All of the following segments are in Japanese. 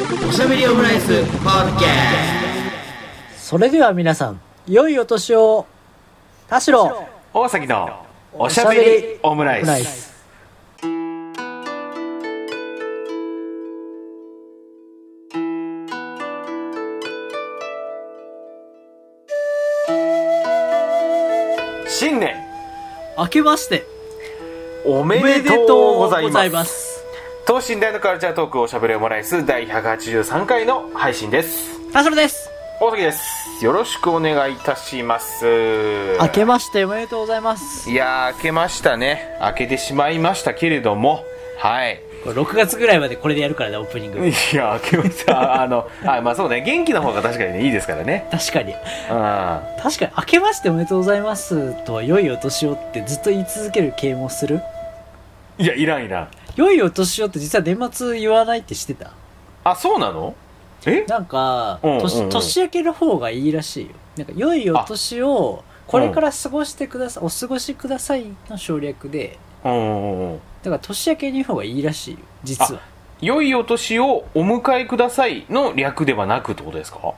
おしゃべりオムライスポッドキャそれでは皆さん、良いお年を。田代、大崎のおしゃべりオムライスス。新年明けまして、おめででととうございます。等身大のカルチャートークおしゃべりオムライス第183回の配信です。田代です。大崎です。よろしくお願いいたします。明けましておめでとうございます。いやー明けましたね。明けてしまいましたけれども。はい。これ6月ぐらいまでこれでやるからね、オープニング。いや明けました。あのあまあそうね。元気の方が確かにねいいですからね。確かに。うん確かに、明けましておめでとうございますと、良いお年をってずっと言い続ける系もする。いやいらんいらん良いお年をって実は年末言わないって知ってた？あそうなの？え？なんか、うんうんうん。年年明けの方がいいらしいよ。なんか、良いお年を、これから過ごしてください、お過ごしくださいの省略で、うんうんうんだから年明けに言う方がいいらしいよ、実は。良いお年をお迎えくださいの略ではなくってことですか？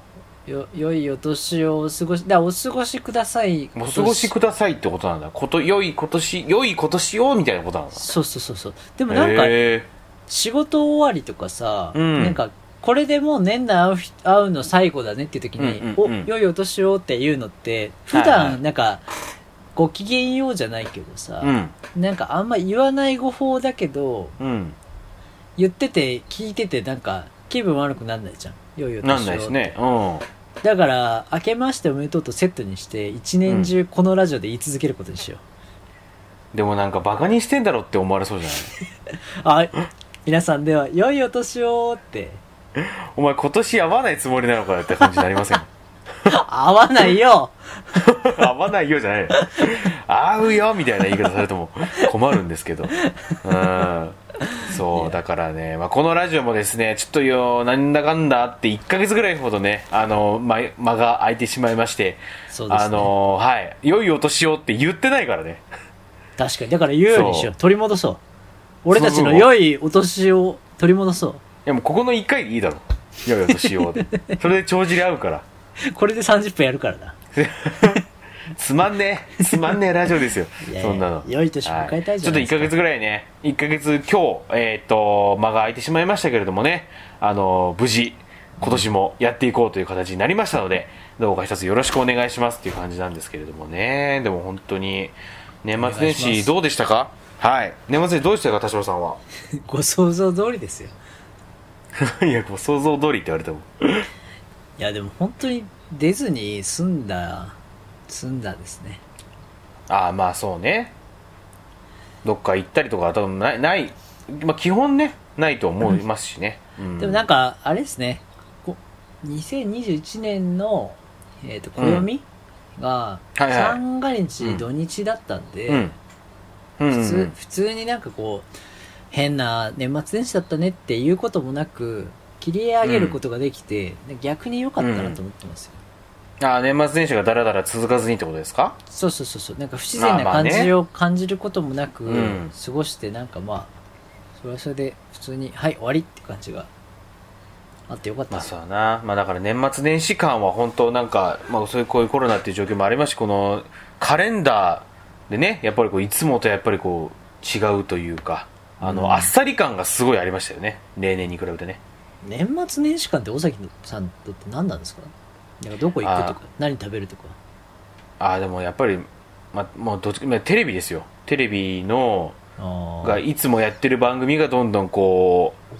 よ、良いお年をお過ごし、だお過ごしください。お過ごしくださいってことなんだ。こと良い今年良い今年をみたいなことなんだ。そうそうそうそう。でもなんか、へ仕事終わりとかさ、うん。なんか、これでもう年内会うひ会うの最後だねっていう時に、うんうんうん。お、良いお年をって言うのって、普はいはい。段なんか、ご機嫌ようじゃないけどさ、ーうん。なんかあんま言わない語法だけど、うん。言ってて、聞いててなんか気分悪くなんないじゃん。良いお年を。なんないですね。うん。だから、明けましておめでとうとセットにして、一年中このラジオで言い続けることにしよう。でもなんかバカにしてんだろって思われそうじゃない？あ、皆さんでは、良いお年をって、お前今年会わないつもりなのかよって感じになりません？合わないよ。会わないよじゃない。よ会うよみたいな言い方されても困るんですけど。うん そうだからね、まあ、このラジオもですねちょっとよなんだかんだあって1ヶ月ぐらいほどねあの間間が空いてしまいましてねあのはい良いお年をって言ってないからね確かに。だから言うようにしよう。取り戻そう。俺たちの良いお年を取り戻そう。いやもうここの1回でいいだろ良いお年を それで帳尻合うからこれで30分やるからな。つまんねえ。つまんねえラジオですよ。そんなの。良い年迎えたいじゃないですか。はちょっと1ヶ月ぐらいね。1ヶ月今日えっ、と間が空いてしまいましたけれどもね。あの無事今年もやっていこうという形になりましたのでどうか一つよろしくお願いしますっていう感じなんですけれどもね。でも本当に年末年始どうでしたか？はい。年末年始どうでしたか田代さんは？ご想像通りですよ。いやご想像通りって言われても。いや、でも本当に出ずに済んだ、済んだですね。ああまあそうね。どっか行ったりとかは多分ないない、まあ、基本ねないと思いますしね、うん。でもなんか、あれですね。こ2021年の、えっ、と、暦が、はいはい。三が日土日だったんで、うん。うん普通、普通になんかこう、変な年末年始だったねっていうこともなく、切り上げることができて、逆に良かったなと思ってますよ。ああ年末年始がだらだら続かずにってことですか？そうそうそうそう。なんか不自然な感じを感じることもなく、うん。過ごしてなんかまあ、それはそれで普通に、はい、終わりって感じがあってよかった。まあですよ。そうだな、まあ、だから年末年始間は本当なんか、まあ、そういうこういうコロナっていう状況もありますしこのカレンダーでねやっぱりこういつもとやっぱりこう違うというかあの、うん。あっさり感がすごいありましたよね。例年に比べてね。年末年始間って尾崎さんとって何なんですか？なんかどこ行くとか、何食べるとか。ああでもやっぱり、まあ、もうどっちまあテレビですよ。テレビのあがいつもやってる番組がどんどんこう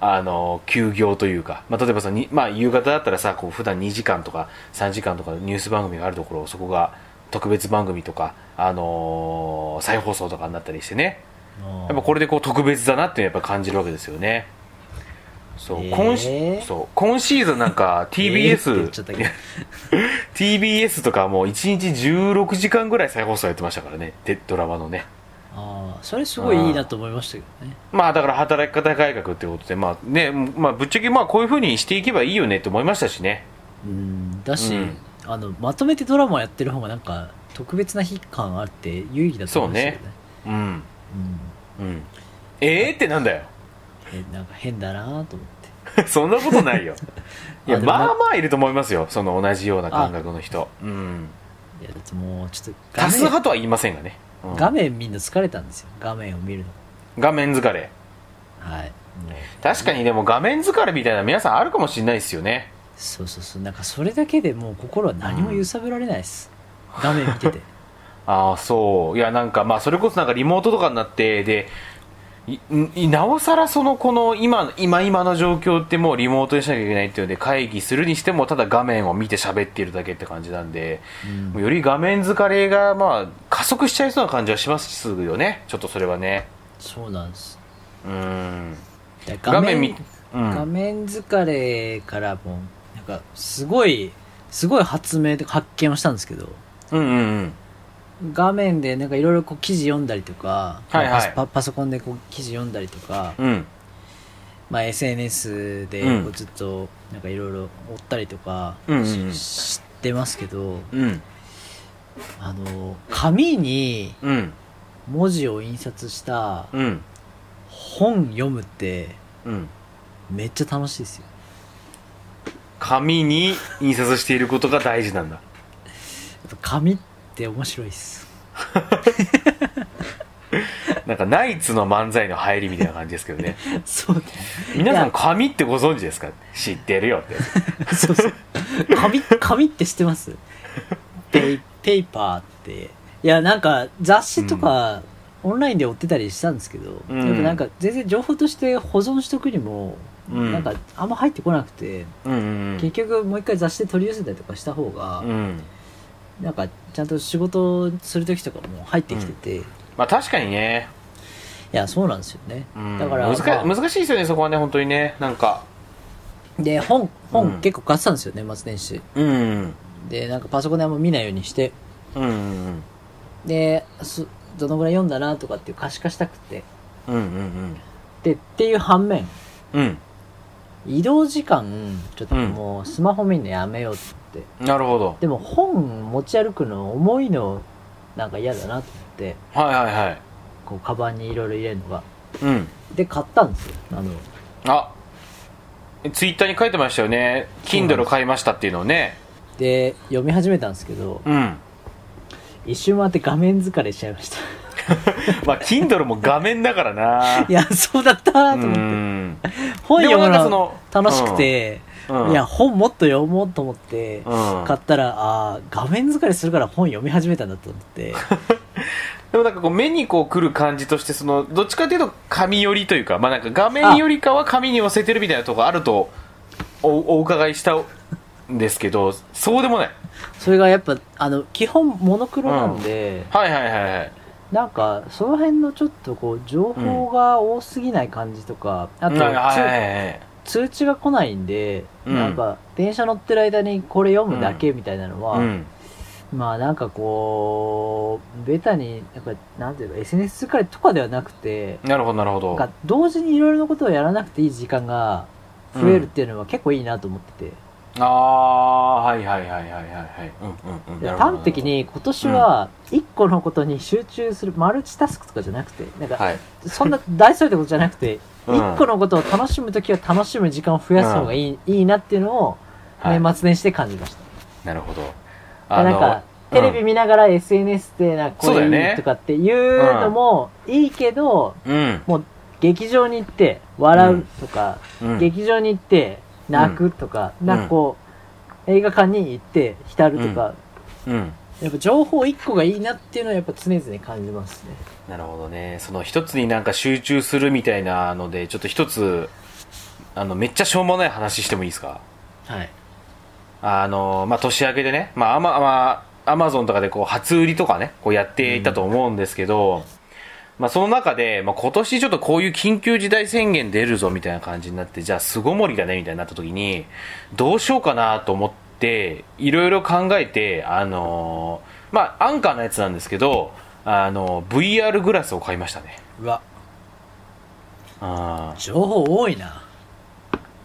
あの休業というか、まあ、例えばさに、まあ、夕方だったらさこう普段2時間とか3時間とかニュース番組があるところそこが特別番組とか、あのー再放送とかになったりしてね。あやっぱこれでこう特別だなってやっぱ感じるわけですよねそう,、今しそう今シーズンなんか TBS、TBS とかもう1日16時間ぐらい再放送やってましたからねでドラマのねああ、それすごいいいなと思いましたけどね。まあだから働き方改革ってことで、まあね、まあぶっちゃけまあこういうふうにしていけばいいよねって思いましたしね。うん、だし、うんあの、まとめてドラマやってる方がなんか、特別な日感あって有意義だと思うんですよね。うん。うん。うん。ええー、ってなんだよ。えなんか変だなと思って。そんなことないよ。いやまあまあいると思いますよ。その同じような感覚の人。うん。いやだってもうちょっと画多数面派とは言いませんがね、うん。画面みんな疲れたんですよ。画面を見るの。画面疲れ。はい。確かにでも画面疲れみたいな皆さんあるかもしれないですよね。そうそうそう。なんかそれだけでもう心は何も揺さぶられないです、画面見てて。ああそう。いやなんかまあそれこそなんかリモートとかになってでなおさらそのこの今今今の状況ってもうリモートにしなきゃいけないっていうので会議するにしてもただ画面を見て喋っているだけって感じなんで、うん。より画面疲れがまあ加速しちゃいそうな感じはしますよね。ちょっとそれはね。そうなんです。うん。で画面見うん。画面疲れからもうなんかすごいすごい発明とか発見をしたんですけど。うんうんうん画面でなんかいろいろこう記事読んだりとか、はいはい。パソパパソコンでこう記事読んだりとか、うん。まあ、SNS でうん。こうずっとなんかいろいろ追ったりとかうんうんうん。し知ってますけどうん。あの紙にうん。文字を印刷したうん。本読むってうん。めっちゃ楽しいですよ。紙に印刷していることが大事なんだ。やっぱ紙って面白いです。なんかナイツの漫才の入りみたいな感じですけどね。そうね。皆さん紙ってご存知ですか？知ってるよって。そうそう。紙紙って知ってます？ペイペーパーって。いやなんか雑誌とか、オンラインで追ってたりしたんですけど、うん。なんか全然情報として保存しとくにも、うん。なんかあんま入ってこなくて、うんうん。結局もう一回雑誌で取り寄せたりとかした方が、うんなんかちゃんと仕事する時とかも入ってきてて、いまあ確かにね、やそうなんですよね、うん、だから、難かまあ。難しいですよねそこはね本当にね。なんか。で本うん。本結構買ってたんですよ年末年始。うん。うんでなんかパソコンであんま見ないようにして。うん。うんですどのぐらい読んだなとかっていう可視化したくて。うんうんでっていう反面。うん。うん移動時間ちょっともうスマホ見るのやめようって、なるほど。でも本持ち歩くの重いのなんか嫌だなと思って。はいはいはい。こうカバンにいろいろ入れるのが。うん。で買ったんですよあの。あ。ツイッターに書いてましたよね。そうなんです Kindle 買いましたっていうのをね。で読み始めたんですけどうん。一瞬回って画面疲れしちゃいました。まあ Kindle も画面だからな。いやそうだったなうと思って。ん。本読むなんかそのの楽しくて、うん。いや本もっと読もうと思ってうん。買ったらああ画面疲れするから本読み始めたんだと思って。でもなんかこう目にこう来る感じとしてそのどっちかというと紙寄りというかまあなんか画面よりかは紙に寄せてるみたいなとこあるとおお伺いしたんですけどそうでもない。それがやっぱあの基本モノクロなんで、はいはいはいはい。なんかその辺のちょっとこう情報が多すぎない感じとか、あと、はいはいはい通知が来ないんで、うん。なんか電車乗ってる間にこれ読むだけみたいなのは、うん。まあなんかこうベタにやっぱなんていうか SNS 疲れとかではなくてなるほどなるほど。なんか同時にいろいろなことをやらなくていい時間が増えるっていうのは結構いいなと思ってて、ああはいはいはいはいはいはい。うんうんうん。でなるほど端的に今年は一個のことに集中するマルチタスクとかじゃなくてなんかはい。そんな大それたことじゃなくてうん一個のことを楽しむときは楽しむ時間を増やす方がいい,、いいなっていうのをはい。年末年始で感じました、なるほど。なんかテレビ見ながら SNS でなんかこれいいとかっていうのもいいけど、うん。もう劇場に行って笑うとか、うん。劇場に行って泣くとか、なんかこう、映画館に行って浸るとか、うん。やっぱ情報一個がいいなっていうのはやっぱ常々感じますね。なるほどね。その一つになんか集中するみたいなのでちょっと一つあのめっちゃしょうもない話してもいいですか？はい。あのまあ年明けでねまあアマ,、まあ、アマゾンとかでこう初売りとかねこうやっていたと思うんですけど、まあその中で、まあ、今年ちょっとこういう緊急事態宣言出るぞみたいな感じになってじゃあ巣ごもりだねみたいになった時にどうしようかなと思っていろいろ考えてあのまあアンカーのやつなんですけどあの VR グラスを買いましたね。うわ、あー情報多いな。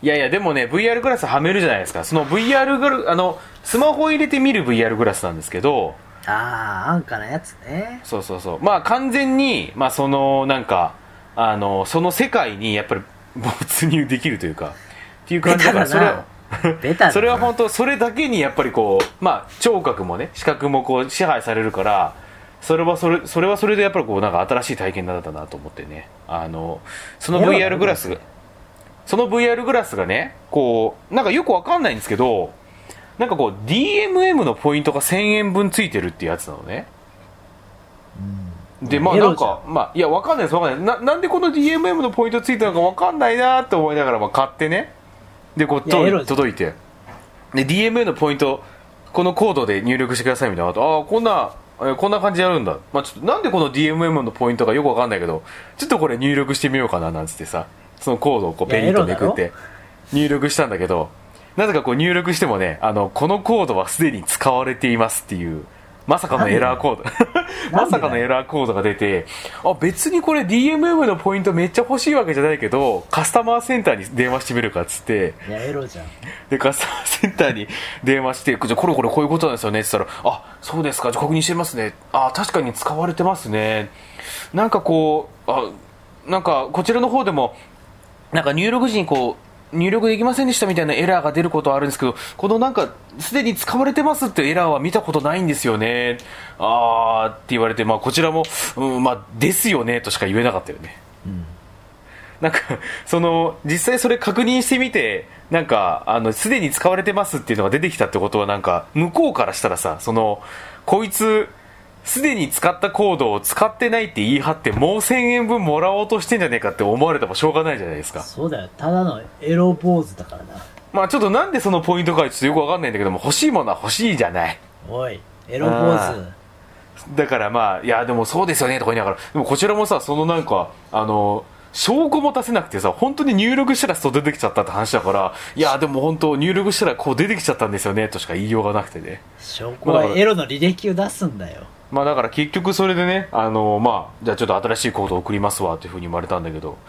いやいやでもね VR グラスはめるじゃないですか。その VR グラあのスマホを入れて見る VR グラスなんですけどああ、安価なやつね。そうそうそう。まあ完全にまあそのなんかあのその世界にやっぱり没入できるというかっていう感じだからそれはベタだな。それは本当それだけにやっぱりこうまあ聴覚もね視覚もこう支配されるからそれはそれそれはそれでやっぱりこうなんか新しい体験だったなと思ってね。あのその VR グラスがその VR グラスがねこうなんかよくわかんないんですけどなんかこう DMM のポイントが1000円分ついてるっていうやつなのね。でまあなんかまあいやわかんないですわかんない。ななんでこの DMM のポイントついたのかわかんないなって思いながらまあ買ってね。でこう届いて。で DMM のポイントこのコードで入力してくださいみたいなああこんなえーこんな感じでやるんだ、まあ、ちょっとなんでこの DMM のポイントかよくわかんないけどちょっとこれ入力してみようかななんつってさそのコードをこうペリッとめくって入力したんだけどなぜかこう入力してもねあのこのコードはすでに使われていますっていうまさかのエラーコード。まさかのエラーコードが出てあ別にこれ DMM のポイントめっちゃ欲しいわけじゃないけどカスタマーセンターに電話してみるかっつって。いやエロじゃん。でカスタマーセンターに電話して「じゃあこれこれこういうことなんですよね」って言ったら「あそうですか。じゃあ確認してますね。あ確かに使われてますね。なんかこうあなんかこちらの方でもなんか入力時にこう入力できませんでしたみたいなエラーが出ることはあるんですけどこのなんかすでに使われてますってエラーは見たことないんですよね。あーって言われて、まあ、こちらも、うん、まあですよねとしか言えなかったよね。なんか、その、実際それ確認してみて、なんか、あの、すでに使われてますっていうのが出てきたってことは、なんか、向こうからしたらさ、その、こいつ、すでに使ったコードを使ってないって言い張って、もう1000円分もらおうとしてんじゃねえかって思われてもしょうがないじゃないですか。そうだよただのエロ坊主だからなまあちょっとなんでそのポイントかちょっとよくわかんないんだけども、欲しいものは欲しいじゃない。おいエロ坊あ主だからまあ、いや、でもそうですよねとか言いながら、でもこちらもさ、そのなんか、あの、証拠も出せなくてさ、本当に入力したらそう出てきちゃったって話だから、いや、でも本当入力したらこう出てきちゃったんですよねとしか言いようがなくてね。証拠はエロの履歴を出すんだよまあだから結局それでね、あの、まあ、じゃあちょっと新しいコードを送りますわというふうに言われたんだけど、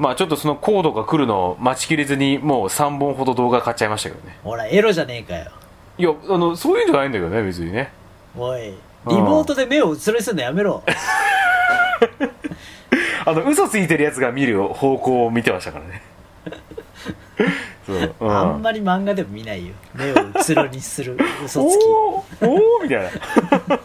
まあちょっとそのコードが来るのを待ちきれずに、もう3本ほど動画買っちゃいましたけどね。ほらエロじゃねえかよ。いや、あの、そういうんじゃないんだけどね、別にね。おいリモートで目をうつろにするのやめろ。あの、嘘ついてるやつが見る方向を見てましたからね。そう、うん。あんまり漫画でも見ないよ。目をうつろにする嘘つき。おーおーみたいな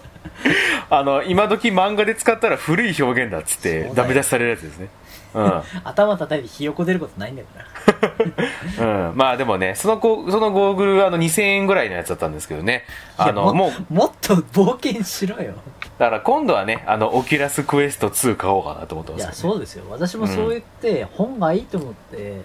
あの今時漫画で使ったら古い表現だっつってダメ出しされるやつですね。うん、頭叩いてひよこ出ることないんだから うん、まあでもねそのこそのゴーグルはあの2000円ぐらいのやつだったんですけどね。あのもうもっと冒険しろよ。だから今度はねあの Oculus Quest 2買おうかなと思ってますね。いやそうですよ。私もそう言って本がいいと思って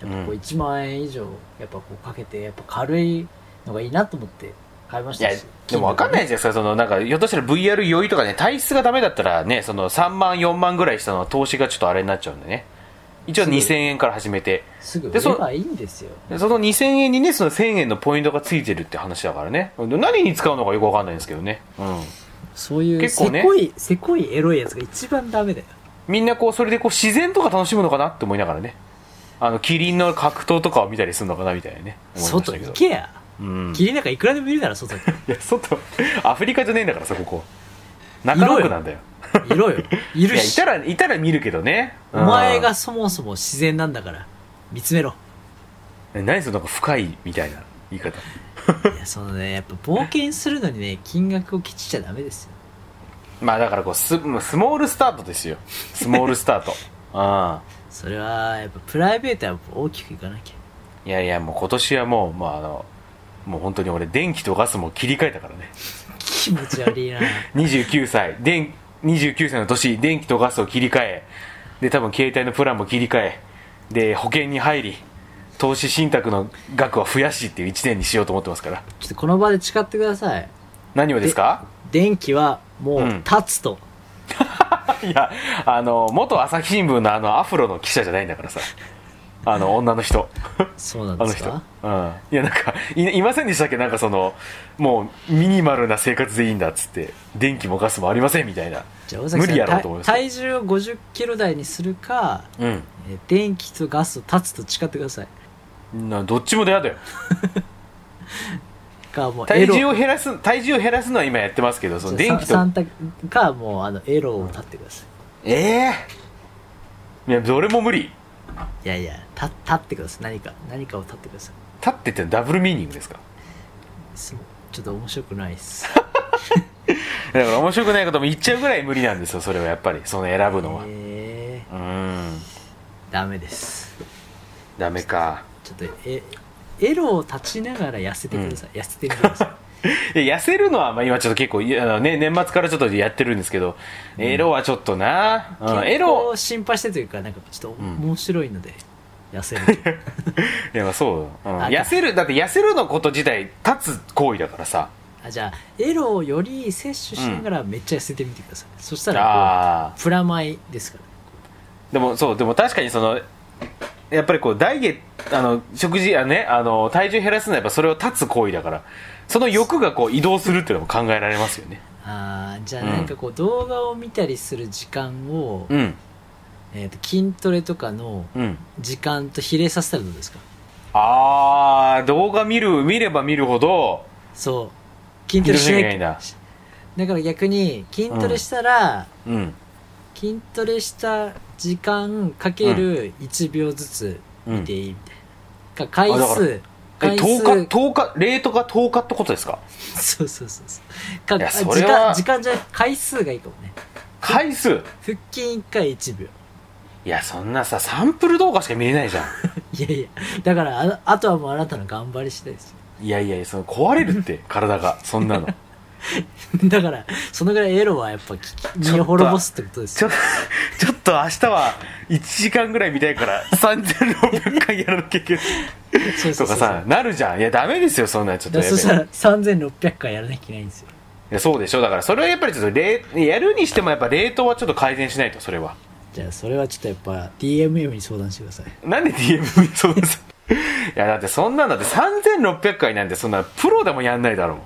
やっぱこううん。1万円以上やっぱこうかけてやっぱ軽いのがいいなと思って買いましたし。でも分かんないじゃないですかそのなんかひょっとしたら VR 酔いとかね体質がダメだったらねその3万4万ぐらいしたのは投資がちょっとあれになっちゃうんでね。一応すぐ。2000円から始めて。すぐ。売でそればいいんですよ。でその2000円にねその1000円のポイントがついてるって話だからね。何に使うのかよく分かんないんですけどね。うん。そういう結構ね。せこいせこいエロいやつが一番ダメだよ。みんなこうそれでこう自然とか楽しむのかなって思いながらね。あのキリンの格闘とかを見たりするのかなみたいなね。外行けやうん。霧なんかいくらでもいるだろ外に。いや外アフリカじゃねえんだからさここ中野区なんだよ。いろよ。いいやいるしたらいたら見るけどね。お前がそもそも自然なんだから見つめろ。うん何そのなんか深いみたいな言い方。いやそのねやっぱ冒険するのにね金額をケチっちゃダメですよ。まあだからこうススモールスタートですよ。スモールスタート。あ あそれはやっぱプライベートは大きくいかなきゃ。いやいやもう今年はもう、まあ、あのもう本当に俺電気とガスも切り替えたからね。気持ち悪いな。29歳。電29歳の年電気とガスを切り替え。で多分携帯のプランも切り替え。で保険に入り投資信託の額は増やしっていう1年にしようと思ってますから。ちょっとこの場で誓ってください。何をですか？電気はもううん。立つと、いやあの元朝日新聞のあのアフロの記者じゃないんだからさあの女の人。そうなんあの人。ですかうん。いやなんかいいませんでしたっけ？なんかそのもうミニマルな生活でいいんだっつって電気もガスもありませんみたいな。無理やろうと思います。体体重を5 0キロ台にするかうん。えー電気とガスを立つと誓ってください。などっちも嫌だよ かもう体重を減らす体重を減らすのは今やってますけどその電気と。かもうあのエロを立ってください。ええいやどれも無理いやいやた立ってください。何か何かを立ってください。立ってってダブルミーニングですか？すちょっと面白くないっす。だから面白くないことも言っちゃうぐらい無理なんですよそれはやっぱり。その選ぶのは。えうん。ー、ダメです。ダメか。ちょっとえエロを立ちながら痩せてください、痩せてください痩せるのはまあ今ちょっと結構ね、年末からちょっとやってるんですけど、エロはちょっとな、うん、エ健ロ。心配してというかなんかちょっとん面白いので、痩せると。いやまあそう、うん。あ痩せるだって痩せるのこと自体立つ行為だからさ。あじゃあエロをより摂取しながらめっちゃ痩せてみてください、そしたらプラマイですから。でもそうでも確かにそのやっぱりこうダイエットあの食事あねあの体重減らすのはやっぱそれを立つ行為だからその欲がこう移動するっていうのも考えられますよね。あーじゃあうん。なんかこう動画を見たりする時間を、うん。えー、と筋トレとかのうん。時間と比例させたらどうですか？ああ動画見る見れば見るほどそう。筋トレしないんだ。だから逆に筋トレしたら、うん。筋トレした時間かける1秒ずつ見ていいみたいな、か回あだから数え回数。10日10日レートが10日ってことですか？そうそうそうそう。かいやあそれは。時間時間じゃない回数がいいかもね。回数？腹筋1回1秒。いやそんなさサンプル動画しか見れないじゃん。いやいやだからああとはもうあなたの頑張り次第ですよ。いやいやその壊れるって体が。そんなの だからそのぐらいエロはやっぱき身を滅ぼすってことですよ。ちょっと明日は1時間ぐらい見たいから3600回やらなきゃいけないそうそうそう。とかさなるじゃん。いやダメですよそんなちょっと。そしたら3600回やらなきゃいけないんですよ。いやそうでしょ。だからそれはやっぱりちょっとやるにしてもやっぱ冷凍はちょっと改善しないとそれは。じゃあそれはちょっとやっぱ DMM に相談してください。なんで DM にそうです いやだってそんなんだって3600回なんてそんなプロでもやんないだろ。う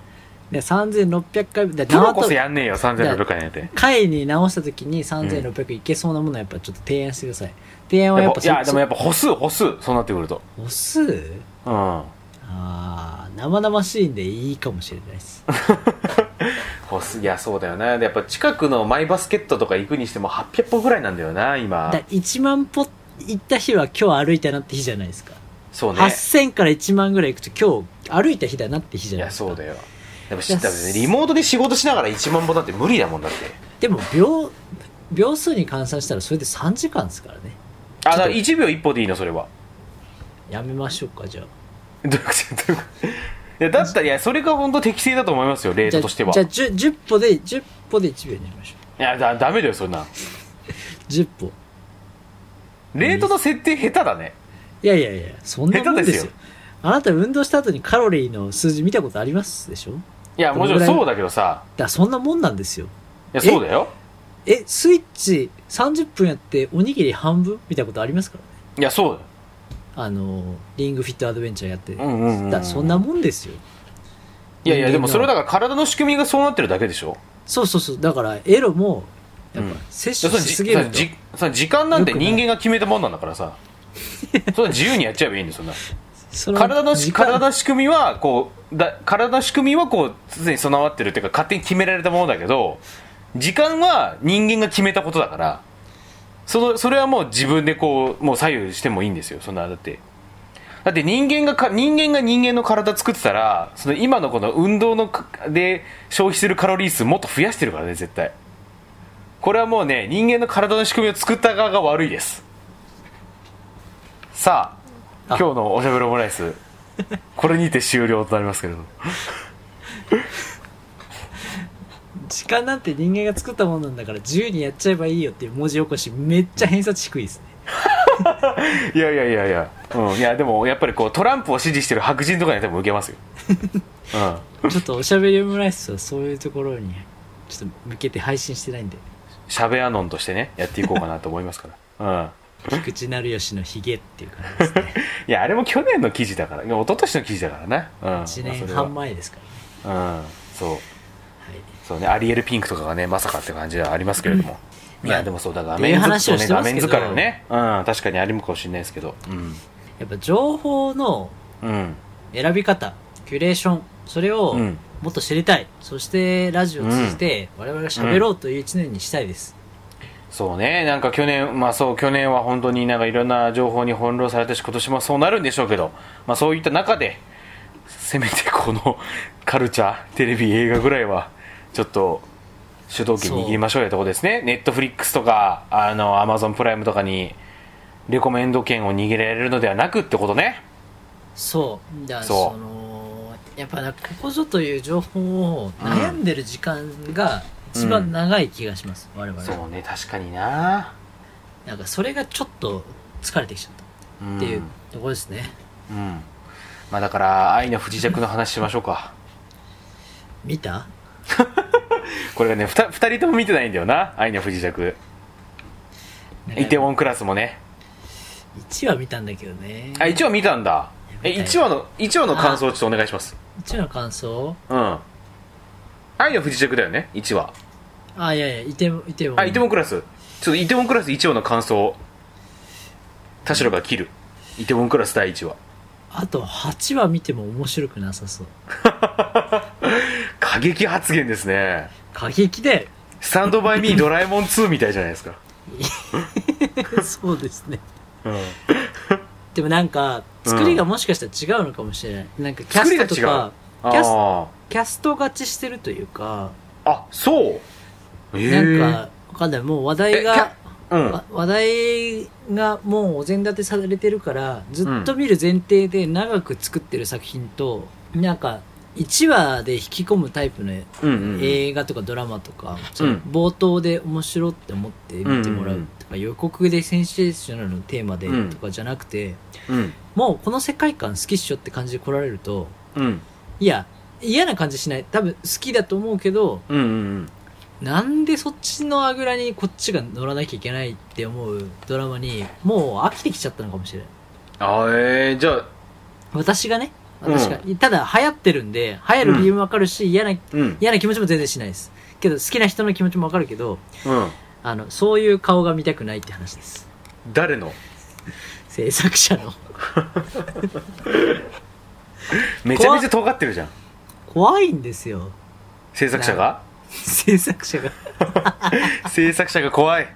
で3600回でプロこそやんねえよ3600回なんて。回に直した時に3600いけそうなものはやっぱちょっと提案してください。提案はやっぱいやでもやっぱぱ歩数歩数そうなってくると。歩数？うん。ああ生々しいんでいいかもしれないです。歩数いやそうだよな。でやっぱ近くのマイバスケットとか行くにしても800歩ぐらいなんだよな今。だ1万歩行った日は今日歩いたなって日じゃないですか、そうね。8000から1万ぐらい行くと今日歩いた日だなって日じゃいないですか。やそうだよでも知ったね。リモートで仕事しながら1万歩だって無理だもんだって。でも秒秒数に換算したらそれで3時間ですからね。あだから1秒1歩でいいのそれは。やめましょうかじゃあ。どういうこと？どういうこといやだったらいやそれが本当適正だと思いますよレートとしては。じゃあ 10, 10歩で10歩で1秒にしましょいやだダメだよそんな。う10歩。レートの設定下手だね。いやいやいやそんなもんですよ。下手ですよ。あなた運動した後にカロリーの数字見たことありますでしょ？いやもちろんそうだけどさ。らそんなもんなんですよ。いやそうだよ。えスイッチ30分やっておにぎり半分見たことありますからね。いやそうだよ。あのリングフィットアドベンチャーやって、うんうんうんうんだそんなもんですよ。いやいやでもそれはだかから体の仕組みがそうなってるだけでしょ。そうそうそう。だからエロもやっぱうん。摂取しすぎると、じその時間なんて人間が決めたもんなんだからさ。それは自由にやっちゃえばいいんだよそんな。その体の体の仕組みはこうだ体の仕組みはこう常に備わってるっていうか勝手に決められたものだけど時間は人間が決めたことだからそのそれはもう自分でこうもう左右してもいいんですよ。そんなだって。だって人間がか人間が人間の体作ってたらその今のこの運動のかで消費するカロリー数もっと増やしてるからね絶対。これはもうね人間の体の仕組みを作った側が悪いです。さああ今日のおしゃべりオムライス。これにて終了となりますけれど。時間なんて人間が作ったものなんだから自由にやっちゃえばいいよっていう文字起こしめっちゃ偏差値低いですね。いやいやいやいや、うん、いやでもやっぱりこうトランプを支持してる白人とかに多分受けますよ、うん、ちょっとおしゃべりオムライスはそういうところにちょっと向けて配信してないんで。しゃべアノンとしてねやっていこうかなと思いますから、うん、菊池成吉のヒゲっていう感じですね。いやあれも去年の記事だから。一昨年の記事だからね、うん、1年半前ですからね。うん。そう。はい。そうね。アリエルピンクとかがねまさかって感じはありますけれども、いやでもそうだ画面話をして画面疲れはね、うん、確かにあるかもしれないですけど。うん。やっぱ情報のうん。選び方キュレーションそれをうん。もっと知りたい、そしてラジオを通じて我々が喋ろうという一年にしたいです、そうね。なんか去年まあそう去年は本当になんかいろんな情報に翻弄されたし今年もそうなるんでしょうけどまあそういった中でせめてこの カルチャーテレビ映画ぐらいはちょっと主導権握りましょうよってことですね。ネットフリックスとかあのアマゾンプライムとかにレコメンド権を握られるのではなくってことね。そう。だからそのやっぱなここぞという情報を悩んでる時間が一番長い気がします、我々。そうね確かにな。なんかそれがちょっと疲れてきちゃった。うんっていうところですね、うん。まあだから愛の不時着の話しましょうか。見た？これがね 2, 二人とも見てないんだよな。愛の不時着。イテウォンクラスもね。1話見たんだけどね。あ1話見たんだ。え見たよ1話の一話の感想をちょっとお願いします。1話の感想？うん。愛の不時着だよね1話あいやいやイテウォンイテウォン。あイテウォンクラス。ちょっとイテウォンクラス1話の感想田代が切る。イテウォンクラス第1話。あと8話見ても面白くなさそう。過激発言ですね。過激で。スタンドバイミードラえもん2みたいじゃないですか。そうですね。うん。でもなんか作りがもしかしたら違うのかもしれない、なんかキャストとかキャスあキャスト勝ちしてるというか、ああそう。ええなんかわかんない。もう話題がうん。わ話題がもうお膳立てされてるからずっと見る前提で長く作ってる作品と、なんか1話で引き込むタイプのうんうん映画とかドラマとか、その冒頭で面白って思って見てもらうとか、予告でセンセーショナルのテーマでうん。とかじゃなくて、うん。もうこの世界観好きっしょって感じで来られるとうん。いや嫌な感じしない。多分好きだと思うけどうんうんなんでそっちのあぐらにこっちが乗らなきゃいけないって思うドラマにもう飽きてきちゃったのかもしれないあえー、じゃあ私がね私が、ただ流行ってるんで流行る理由もわかるし、嫌なうん。嫌な気持ちも全然しないです。けど好きな人の気持ちもわかるけどうん。あのそういう顔が見たくないって話です。誰の？制作者の。めちゃめちゃ尖ってるじゃん。怖いんですよ。制作者が？制作者が。制作者が怖い。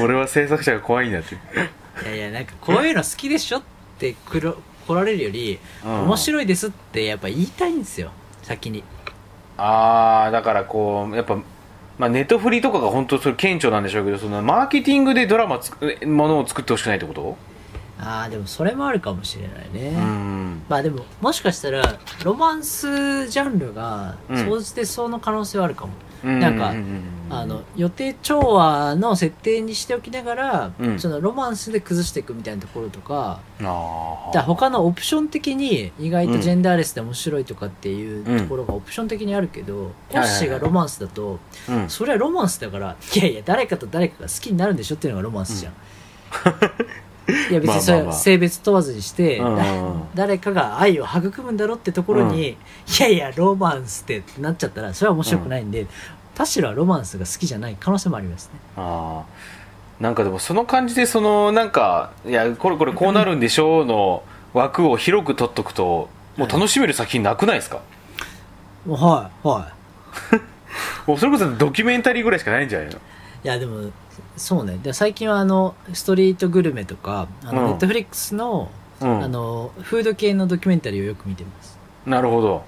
俺は制作者が怖いんだって。いやいやなんかこういうの好きでしょって来る来られるより、うん。面白いですってやっぱ言いたいんですよ。先に。ああだからこうやっぱまあ、ネットフリとかが本当それ顕著なんでしょうけどそのマーケティングでドラマつくものを作ってほしくないってこと？ああでもそれもあるかもしれないね、うん。まあでももしかしたらロマンスジャンルがうん総じてその可能性はあるかも、ななんかあの予定調和の設定にしておきながら、うん。そのロマンスで崩していくみたいなところとかだ他のオプション的に意外とジェンダーレスで面白いとかっていうところがオプション的にあるけど、コッシーがロマンスだと、うん。それはロマンスだからいやいや誰かと誰かが好きになるんでしょっていうのがロマンスじゃん、いや別にそれまあまあ。まあは性別問わずにして、うん。だ誰かが愛を育むんだろってところに、いやいやロマンスってなっちゃったらそれは面白くないんで、田代はロマンスが好きじゃない可能性もありますね。あー。なんかでもその感じでそのなんかいやこれこれこうなるんでしょうの枠を広く取っとくともう楽しめる作品なくないですか、はいは もうそれこそドキュメンタリーぐらいしかないんじゃないの？いいやでもそうね。で最近はあのストリートグルメとかあの、うん。ネットフリックスの,、うん。あのフード系のドキュメンタリーをよく見てます。なるほど。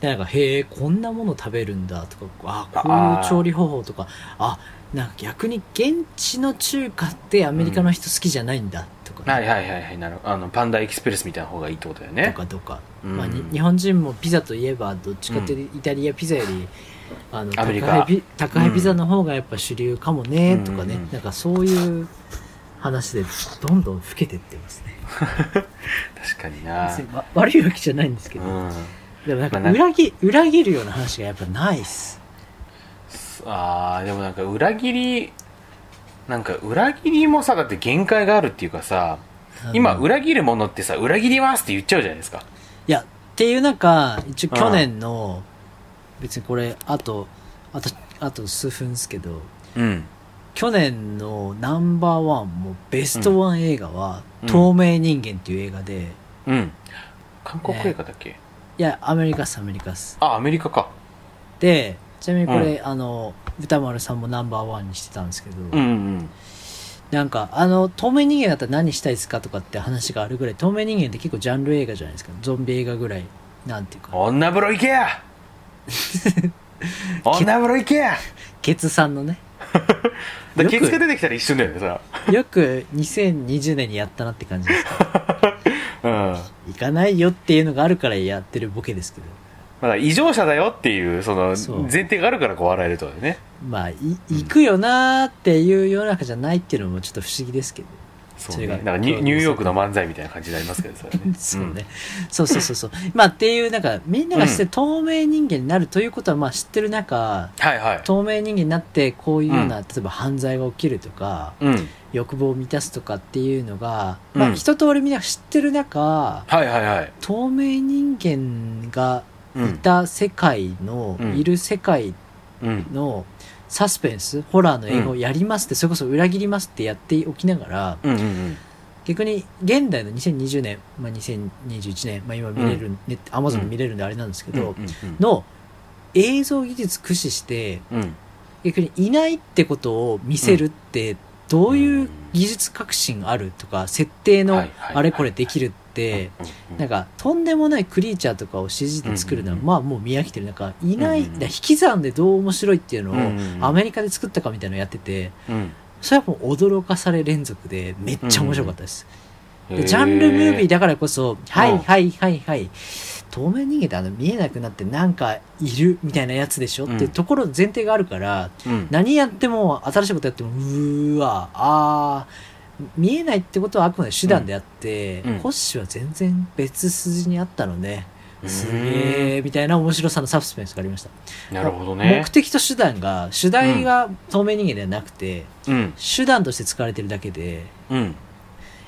でなんかへえこんなもの食べるんだとかあこういう調理方法とかあなんか逆に現地の中華ってアメリカの人好きじゃないんだとか、はいはいはいはい。なるあのパンダエキスプレスみたいな方がいいってことだよね。とかとか、うん。まあ、に日本人もピザといえばどっちかっていうとイタリアピザより、あのアメリカ。宅配ピ宅配ピザの方がやっぱ主流かもね、とかね、うんなんかそういう話でどんどん老けてってますね。確かにな。悪いわけじゃないんですけど、うん。でもなんか裏切裏切るような話がやっぱないっす。あーでもなんか裏切りなんか裏切りもさだって限界があるっていうかさ今裏切るものってさ裏切りますって言っちゃうじゃないですか。いやっていう中一応去年の別にこれあとあとあと数分ですけどうん。去年のナンバーワンもベストワン映画は「うん。透明人間」っていう映画で、うん。韓国映画だっけ、いやアメリカっすアメリカっす。あアメリカか。でちなみにこれ、あの歌丸さんもナンバーワンにしてたんですけど、うんうんなんかあの透明人間だったら何したいですかとかって話があるぐらい透明人間って結構ジャンル映画じゃないですか。ゾンビ映画ぐらいなんていうか。女風呂行けや 女風呂行けや。ケツさんのね。だケツが出てきたら一瞬だよねそれは。よく2020年にやったなって感じです。か うん。行かないよっていうのがあるからやってるボケですけど。まだ異常者だよっていうその前提があるからこう笑えるとね。まあい行くよなーっていう世の中じゃないっていうのもちょっと不思議ですけどそうね。なんかニューヨークの漫才みたいな感じになりますけどそね。そうね、そうそうそうそう。まあっていうなんかみんなが知ってる透明人間になるということはまあ知ってる中うんはいはい。透明人間になってこういうような、うん。例えば犯罪が起きるとかうん。欲望を満たすとかっていうのが、うん。まあ一通りみんな知ってる中はいはいはい。透明人間がうん。いた世界の、うん。いる世界うん。のサスペンスホラーの映画をやりますって、それこそ裏切りますってやっておきながらうんうんうん。逆に現代の2020年、まあ、2021年、まあ、今見れる、ね、アマゾンで見れるんであれなんですけど、うんうんの映像技術駆使してうん。逆にいないってことを見せるってどういう技術革新あるとか設定のあれこれできるっなんかとんでもないクリーチャーとかを CG で作るのはうんまあもう見飽きてる。なんだから引き算でどう面白いっていうのをうんアメリカで作ったかみたいなのをやっててうん。それはもう驚かされ連続でめっちゃ面白かったです。へでジャンルムービーだだからこそ、はい。はいはいはい、透明人間ってあの見えなくなってなんかいるみたいなやつでしょ、うん。っていうところの前提があるから、うん。何やっても、新しいことやっても、うーわ、あー、見えないってことはあくまで手段であって、うん。骨子は全然別筋にあったので、うん。すげーみたいな面白さのサスペンスがありました。なるほどね。目的と手段が、主題が透明人間ではなくて、うん。手段として使われてるだけで、うん。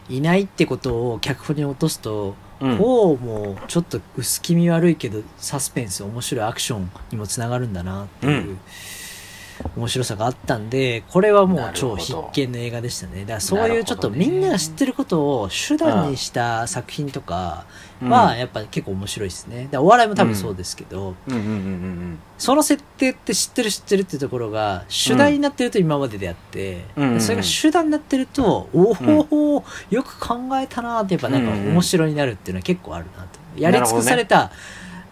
いないってことを脚本に落とすと、うん。こうもちょっと薄気味悪いけどサスペンス面白いアクションにもつながるんだなっていう、うん面白さがあったんでこれはもう超必見の映画でしたね。だからそういうちょっとみんなが知ってることを手段にした作品とかうん。はやっぱり結構面白いですね。お笑いも多分そうですけど、その設定って知ってる知ってるっていうところが主題になってると今までであって、それが手段になってると、おお、よく考えたなーってやっぱなんか面白になるっていうのは結構あるなと。やり尽くされた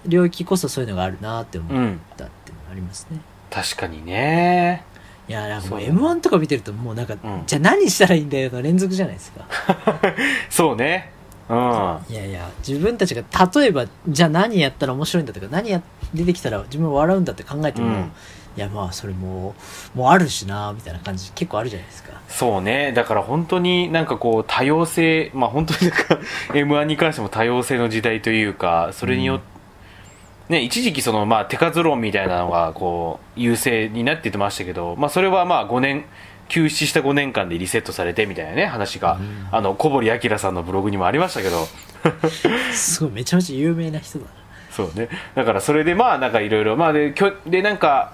領域こそそういうのがあるなって思うんったっていうのがありますね。確かにね。いや、なんかもうそう M1 とか見てるともうなんか、ん。じゃあ何したらいいんだよの連続じゃないですか。そうね。うん。いやいや、自分たちが例えば、じゃあ何やったら面白いんだとか、何や出てきたら自分は笑うんだって考えても、うん。いやまあそれもう、もうあるしな、みたいな感じ結構あるじゃないですか。そうね。だから本当になんかこう多様性まあ本当になんか m 1に関しても多様性の時代というかそれによって、ね、一時期その、まあ、手数論みたいなのがこう優勢になっててましたけど、まあ、それはまあ5年休止した5年間でリセットされてみたいなね話が、うん。あの小堀明さんのブログにもありましたけど。すごいめちゃめちゃ有名な人だな。そうね。だからそれでまあなんかいろいろまあできょでなんか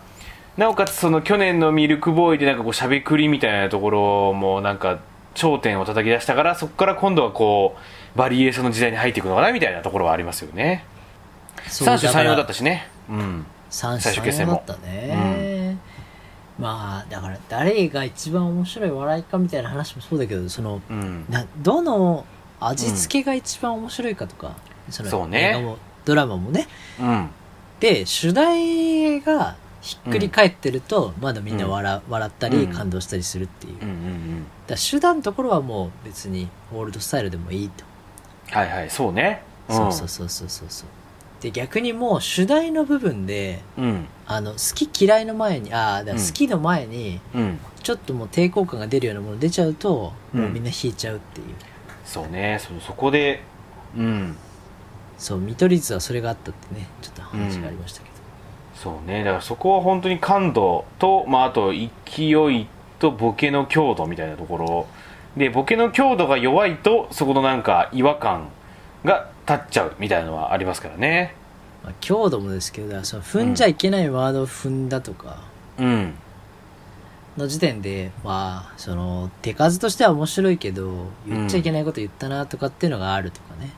なおかつその去年のミルクボーイでなんかこうしゃべくりみたいなところもなんか頂点を叩き出したからそこから今度はこうバリエーションの時代に入っていくのかなみたいなところはありますよね三種三様だったしね。うん。三種三様だったね。まあ、だから誰が一番面白い笑いかみたいな話もそうだけど、その、うん。などの味付けが一番面白いかとか、そのね。映画もドラマもね。うん。で、主題がひっくり返ってると、まだみんな笑,、笑ったりうん。感動したりするっていう。だかうんうん。うんら手段のところはもう別にオールドスタイルでもいいと。はいはいそうね。ん。そうそうそうそうそうそう。で、逆にもう主題の部分で、うん。あの、好き嫌いの前に、ああ、好きの前に、うん。ちょっともう抵抗感が出るようなもの出ちゃうと、うん。もうみんな引いちゃうっていう。そうね。そそこでうん。そう、見取り図はそれがあったってね、ちょっと話がありましたけど。そうね。だからそこは本当に感度と、まあ、あと勢いとボケの強度みたいなところ。でボケの強度が弱いとそこのなんか違和感が立っちゃうみたいなのはありますからね。まあ、強度もですけど、その踏んじゃいけないワードを踏んだとかうん。の時点で、まあ、その、手数としては面白いけど、言っちゃいけないこと言ったなとかっていうのがあるとかね。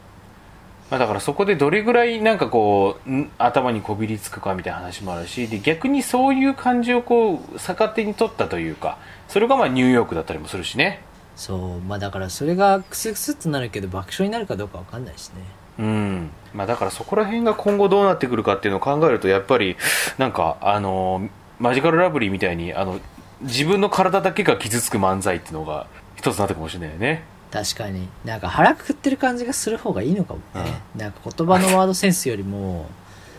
まあ、だからそこでどれぐらいなんかこうん頭にこびりつくかみたいな話もあるしで逆にそういう感じをこう逆手に取ったというかそれがまあニューヨークだったりもするしね。そう。まあだからそれがクスクスっとなるけど爆笑になるかどうかわかんないしねうん。まあ、だからそこら辺が今後どうなってくるかっていうのを考えるとやっぱりなんかあのマジカルラブリーみたいにあの自分の体だけが傷つく漫才っていうのが一つになったかもしれないよね。確かに。なんか腹くくってる感じがする方がいいのかもね、なんか言葉のワードセンスよりも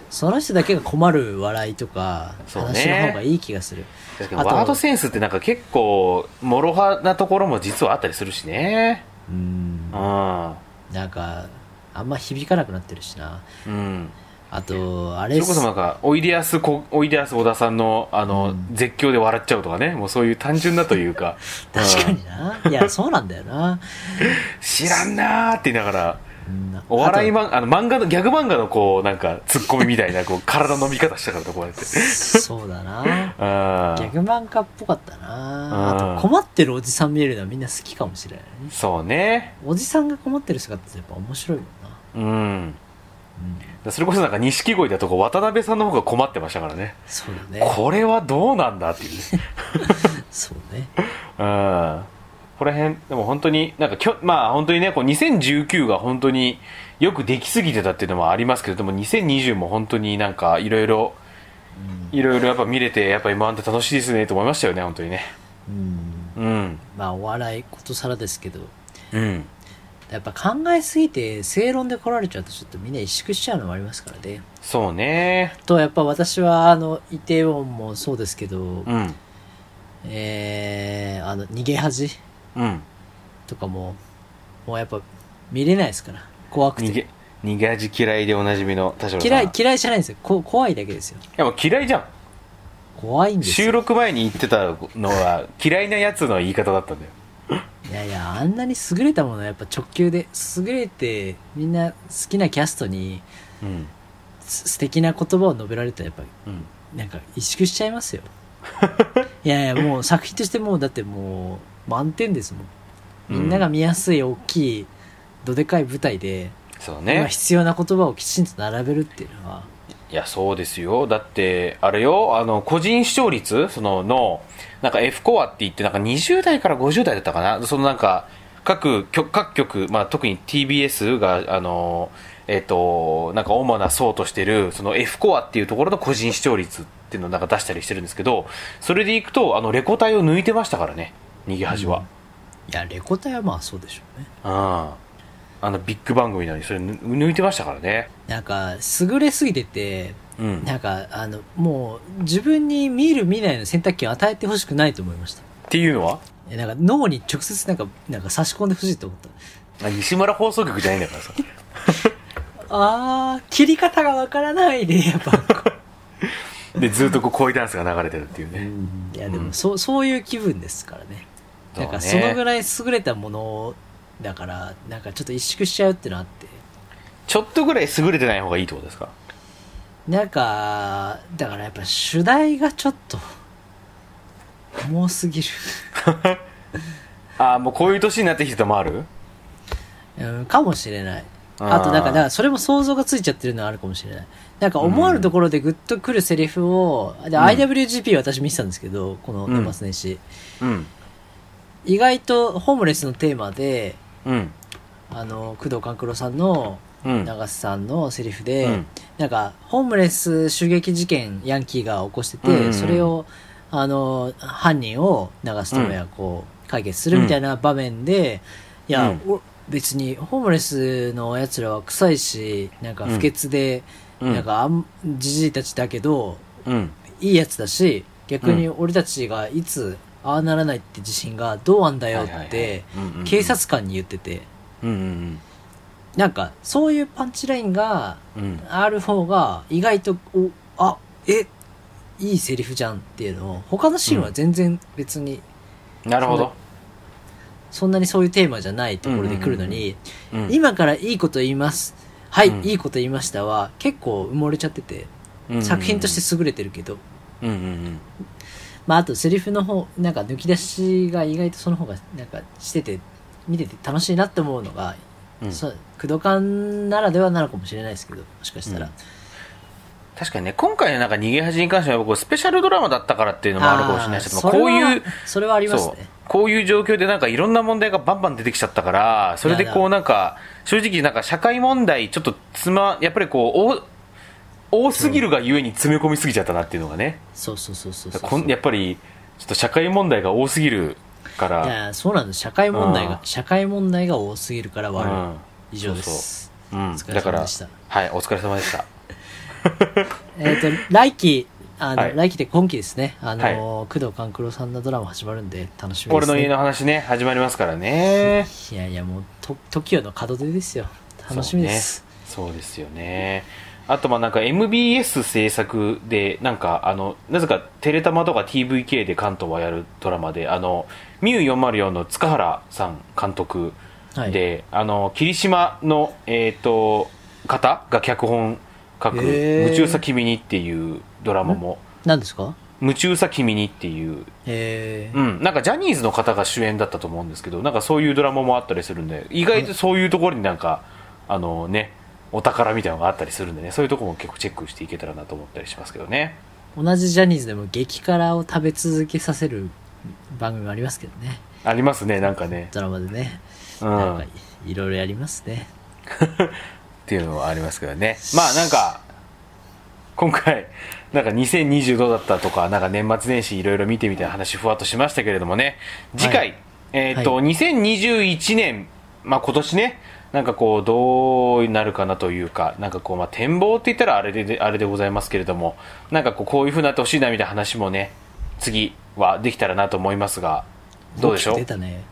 その人だけが困る笑いとか話の方がいい気がする、確かにあとワードセンスってなんか結構諸刃なところも実はあったりするしね。うん。うん。なんかあんま響かなくなってるしな。うん。あとあそれれこそなんかおいでやすこおいでやす小田さんのあの、うん。絶叫で笑っちゃうとかね。もうそういう単純なというか。確かうんにな。いやそうなんだよな、知らんなーって言いながらうん。お笑いあ漫あの漫画のギャグ漫画のこうなんかツッコミみたいなこう体の見方したからとこうやって。とそうだな。あギャグ漫画っぽかったな。うん。あと困ってるおじさん見えるのはみんな好きかもしれない。ねそうね。おじさんが困ってる姿ってやっぱ面白いもん。な、うん。うん、それこそなんか錦鯉だと渡辺さんの方が困ってましたからね。そうだね。これはどうなんだっていうね。そうね。うん。この辺でも本当になんかきょまあ本当にねこう2019が本当によくできすぎてたっていうのもありますけれども2020も本当になんかいろいろいろいろやっぱ見れてやっぱ M1 って楽しいですねと思いましたよね本当にね。うん。うん。まあお笑いことさらですけど。うんやっぱ考えすぎて正論で来られちゃうとちょっとみんな萎縮しちゃうのもありますからね。そうね。とやっぱ私はあのイテウォンもそうですけど、うん。えー、あの逃げ恥うん。とかももうやっぱ見れないですから。怖くて。逃げ逃げ味嫌いでおなじみの田代さん。嫌い嫌いじゃないんですよ。こ怖いだけですよ。いやもう嫌いじゃん。怖いんですよ。収録前に言ってたのは嫌いなやつの言い方だったんだよいやいやあんなに優れたものはやっぱ直球で優れてみんな好きなキャストにうん。す素敵な言葉を述べられたらやっぱうん。なんか萎縮しちゃいますよ。いやいやもう作品としてもうだってもう満点ですもん。みんなが見やすい大きいどでかい舞台で、今そうね。必要な言葉をきちんと並べるっていうのはいやそうですよ。だってあれよあの個人視聴率そののなんか F コアって言ってなんか20代から50代だったかな。そのなんか各局各局、まあ、特に TBS があのえっ、となんか主な層としてるその F コアっていうところの個人視聴率っていうのをなんか出したりしてるんですけどそれでいくとあのレコ大を抜いてましたからね。逃げ恥は、いやレコ大はまあそうでしょうね。ああのビッグ番組なのにそれ抜抜いてましたからね。なんか優れすぎててうん。なんかあのもう自分に見る見ないの選択権を与えてほしくないと思いました。っていうのは？えなんか脳に直接なんかなんか差し込んでほしいと思った。あ西村放送局じゃないんだからさ。あー切り方がわからないでやっぱ。でずっとこう恋ダンスが流れてるっていうね、いやでもそうそういう気分ですからね。なんかそのぐらい優れたものだからなんかちょっと萎縮しちゃうっていうのあって。ちょっとぐらい優れてない方がいいってことですか？なんかだからやっぱ主題がちょっと重すぎる。ああもうこういう年になってきてたもある？うんかもしれない。あとなんかだからそれも想像がついちゃってるのはあるかもしれない。なんか思わぬところでグッとくるセリフを、で IWGP 私見てたんですけどこの年末年始、うん。意外とホームレスのテーマでうん。あの工藤官九郎さんのうん。長瀬さんのセリフで、うん。なんかホームレス襲撃事件ヤンキーが起こしてて、うんうんうん。それをあの犯人を長瀬智也がこう解決するみたいな場面で、いや、う別にホームレスのやつらは臭いしなんか不潔で、うん。なんかあんじじいたちだけどうん。いいやつだし逆に俺たちがいつああならないって自信がどうあんだよってうんうんうん。警察官に言ってて。うんうんなんかそういうパンチラインがうんうんある方が意外とおあえいいセリフじゃんっていうのを他のシーンは全然別になるほど。そんなにそういうテーマじゃないところで来るのに、うん今からいいこと言います。はい、うん。いいこと言いましたは結構埋もれちゃっててうん。作品として優れてるけど、うんうんうんまああとセリフの方なんか抜き出しが意外とその方がなんかしてて見てて楽しいなって思うのがうん。そう工藤館ならではなのかもしれないですけどもしかしたら、うん。確かにね今回のなんか逃げ恥に関しては僕スペシャルドラマだったからっていうのもあるかもしれないですけどこういうそれはありますね。こういう状況でなんかいろんな問題がバンバン出てきちゃったからそれでこうなんか正直なんか社会問題ちょっとつまやっぱりこう多多すぎるがゆえに詰め込みすぎちゃったなっていうのがね。そうそうそうそうそうやっぱりちょっと社会問題が多すぎるから。いやそうなんです。社会問題うん。が社会問題が多すぎるから悪い、うん。以上です。うん。お疲れだから様でした。はいお疲れ様でした。えっ、と来期あの、はい。来期で今期ですね。あの、工藤官九郎さんのドラマ始まるんで楽しみです、ね、俺の家の話ね始まりますからね。いやいやもうと TOKIO の門出ですよ。楽しみです。そう,、ね、そうですよねあとまあなんか MBS 制作でなんかあのなぜかテレタマとか TVK で関東はやるドラマであのミュー404の塚原さん監督はい。で、あの霧島のえっ、と方が脚本書く「へー。夢中さ君に」っていうドラマも。何ですか「夢中さ君に」っていう。えー。うん、なんかジャニーズの方が主演だったと思うんですけどなんかそういうドラマもあったりするんで意外とそういうところになんかあのねお宝みたいなのがあったりするんでね。そういうところも結構チェックしていけたらなと思ったりしますけどね。同じジャニーズでも激辛を食べ続けさせる番組ありますけどね。ありますねなんかね、ドラマでね、うん、なんかっいろいろやりますね。ていうのはありますけどね。まあなんか今回なんか2020どうだったとかなんか年末年始いろいろ見てみたいな話ふわっとしましたけれどもね。次回、はい。えっ、と、は2021年まあ今年ねなんかこうどうなるかなというかなんかこうまあ展望って言ったらあれであれでございますけれどもなんかこうこういう風になってほしいなみたいな話もね次はできたらなと思いますがどうでしょう？出たね。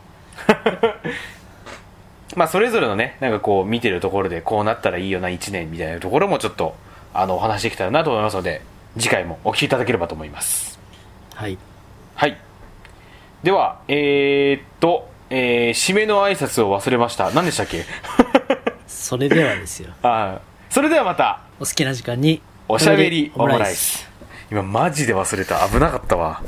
まあそれぞれのねなんかこう見てるところでこうなったらいいよな1年みたいなところもちょっとあのお話できたらなと思いますので次回もお聞きいただければと思います。はい。はい。ではえー、っと、えー締めの挨拶を忘れました。何でしたっけ？それではですよ。あ ーそれではまた。お好きな時間におしゃべりオムライス。ス。今マジで忘れた。危なかったわ